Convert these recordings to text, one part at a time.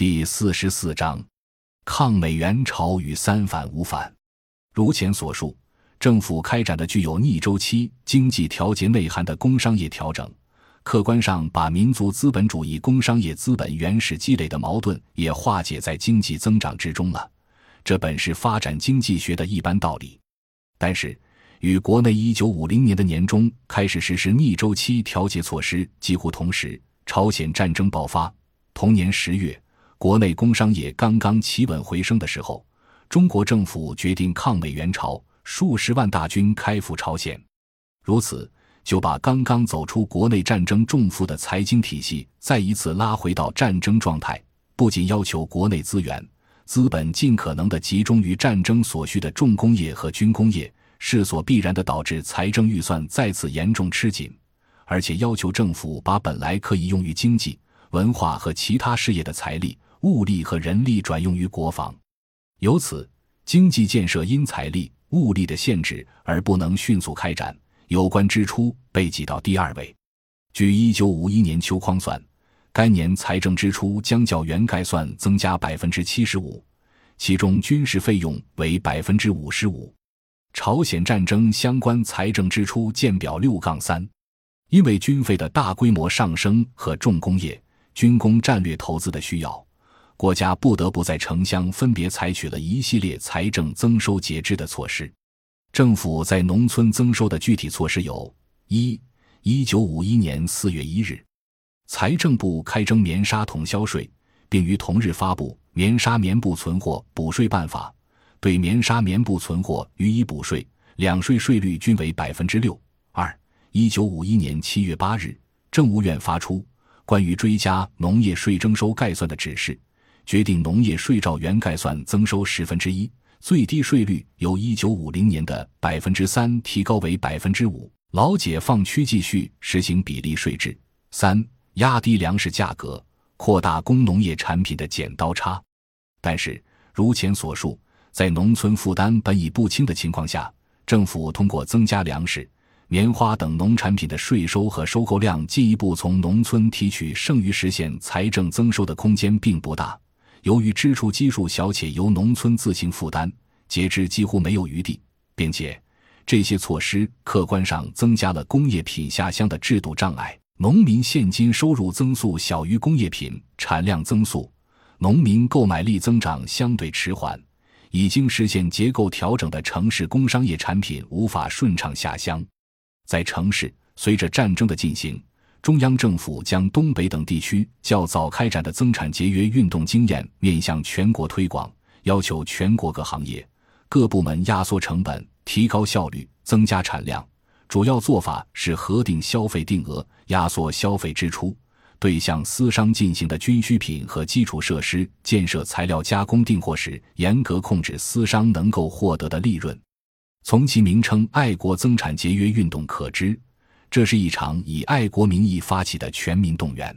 第四十四章：抗美援朝与三反五反。如前所述，政府开展的具有逆周期经济调节内涵的工商业调整，客观上把民族资本主义工商业资本原始积累的矛盾也化解在经济增长之中了。这本是发展经济学的一般道理。但是，与国内一九五零年的年中开始实施逆周期调节措施几乎同时，朝鲜战争爆发。同年十月。国内工商业刚刚企稳回升的时候，中国政府决定抗美援朝，数十万大军开赴朝鲜，如此就把刚刚走出国内战争重负的财经体系再一次拉回到战争状态。不仅要求国内资源资本尽可能的集中于战争所需的重工业和军工业，势所必然的导致财政预算再次严重吃紧，而且要求政府把本来可以用于经济、文化和其他事业的财力。物力和人力转用于国防，由此经济建设因财力物力的限制而不能迅速开展，有关支出被挤到第二位。据一九五一年秋匡算，该年财政支出将较原概算增加百分之七十五，其中军事费用为百分之五十五。朝鲜战争相关财政支出见表六杠三，因为军费的大规模上升和重工业、军工战略投资的需要。国家不得不在城乡分别采取了一系列财政增收节支的措施。政府在农村增收的具体措施有：一、一九五一年四月一日，财政部开征棉纱统销税，并于同日发布《棉纱棉布存货补税办法》，对棉纱棉布存货予以补税，两税税率均为百分之六。二、一九五一年七月八日，政务院发出关于追加农业税征收概算的指示。决定农业税照原概算增收十分之一，最低税率由一九五零年的百分之三提高为百分之五。老解放区继续实行比例税制。三、压低粮食价格，扩大工农业产品的剪刀差。但是，如前所述，在农村负担本已不轻的情况下，政府通过增加粮食、棉花等农产品的税收和收购量，进一步从农村提取剩余，实现财政增收的空间并不大。由于支出基数小且由农村自行负担，节支几乎没有余地，并且这些措施客观上增加了工业品下乡的制度障碍。农民现金收入增速小于工业品产量增速，农民购买力增长相对迟缓，已经实现结构调整的城市工商业产品无法顺畅下乡。在城市，随着战争的进行。中央政府将东北等地区较早开展的增产节约运动经验面向全国推广，要求全国各行业、各部门压缩成本、提高效率、增加产量。主要做法是核定消费定额，压缩消费支出；对向私商进行的军需品和基础设施建设材料加工订货时，严格控制私商能够获得的利润。从其名称“爱国增产节约运动”可知。这是一场以爱国名义发起的全民动员，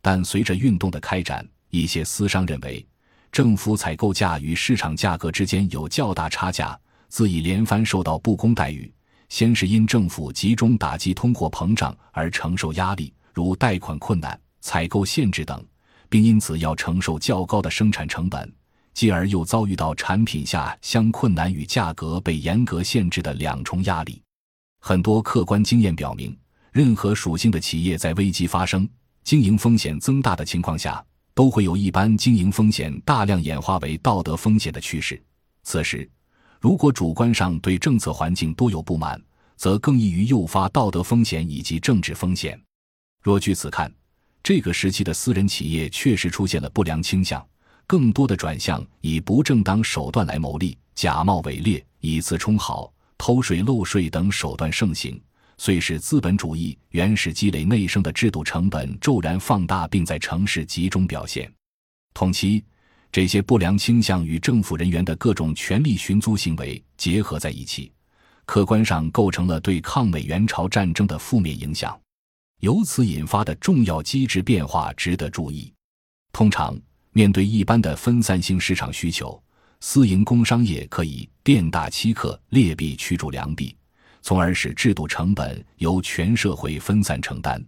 但随着运动的开展，一些私商认为政府采购价与市场价格之间有较大差价，自已连番受到不公待遇。先是因政府集中打击通货膨胀而承受压力，如贷款困难、采购限制等，并因此要承受较高的生产成本，继而又遭遇到产品下乡困难与价格被严格限制的两重压力。很多客观经验表明，任何属性的企业在危机发生、经营风险增大的情况下，都会有一般经营风险大量演化为道德风险的趋势。此时，如果主观上对政策环境多有不满，则更易于诱发道德风险以及政治风险。若据此看，这个时期的私人企业确实出现了不良倾向，更多的转向以不正当手段来牟利，假冒伪劣，以次充好。偷税漏税等手段盛行，遂使资本主义原始积累内生的制度成本骤然放大，并在城市集中表现。同期，这些不良倾向与政府人员的各种权力寻租行为结合在一起，客观上构成了对抗美援朝战争的负面影响。由此引发的重要机制变化值得注意。通常，面对一般的分散性市场需求。私营工商业可以变大欺客、劣币驱逐良币，从而使制度成本由全社会分散承担，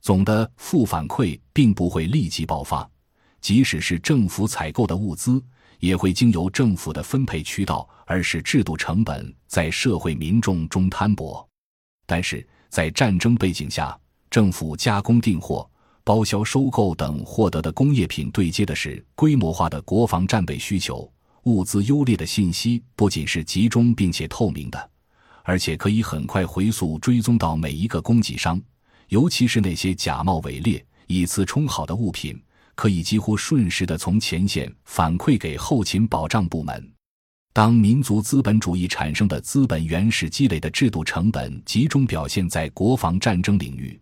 总的负反馈并不会立即爆发，即使是政府采购的物资，也会经由政府的分配渠道，而使制度成本在社会民众中摊薄。但是在战争背景下，政府加工订货、包销收购等获得的工业品，对接的是规模化的国防战备需求。物资优劣的信息不仅是集中并且透明的，而且可以很快回溯追踪到每一个供给商，尤其是那些假冒伪劣、以次充好的物品。可以几乎瞬时的从前线反馈给后勤保障部门。当民族资本主义产生的资本原始积累的制度成本集中表现在国防战争领域，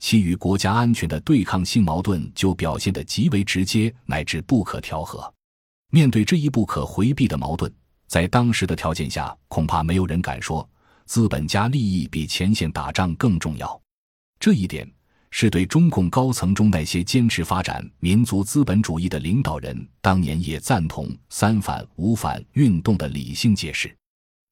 其与国家安全的对抗性矛盾就表现得极为直接乃至不可调和。面对这一不可回避的矛盾，在当时的条件下，恐怕没有人敢说资本家利益比前线打仗更重要。这一点。是对中共高层中那些坚持发展民族资本主义的领导人当年也赞同“三反五反”运动的理性解释。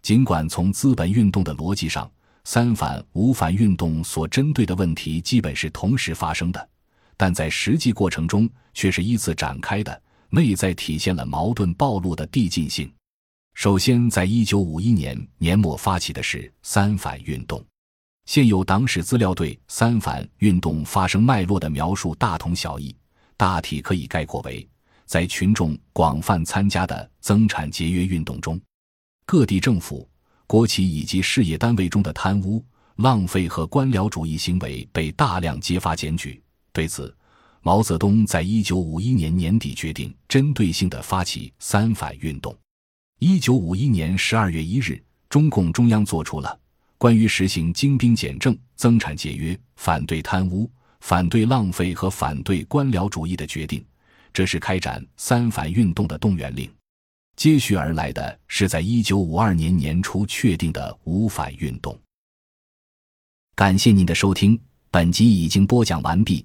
尽管从资本运动的逻辑上，“三反五反”运动所针对的问题基本是同时发生的，但在实际过程中却是依次展开的，内在体现了矛盾暴露的递进性。首先，在一九五一年年末发起的是“三反”运动。现有党史资料对“三反”运动发生脉络的描述大同小异，大体可以概括为：在群众广泛参加的增产节约运动中，各地政府、国企以及事业单位中的贪污、浪费和官僚主义行为被大量揭发检举。对此，毛泽东在一九五一年年底决定针对性的发起“三反”运动。一九五一年十二月一日，中共中央作出了。关于实行精兵简政、增产节约、反对贪污、反对浪费和反对官僚主义的决定，这是开展“三反”运动的动员令。接续而来的是在一九五二年年初确定的“五反”运动。感谢您的收听，本集已经播讲完毕。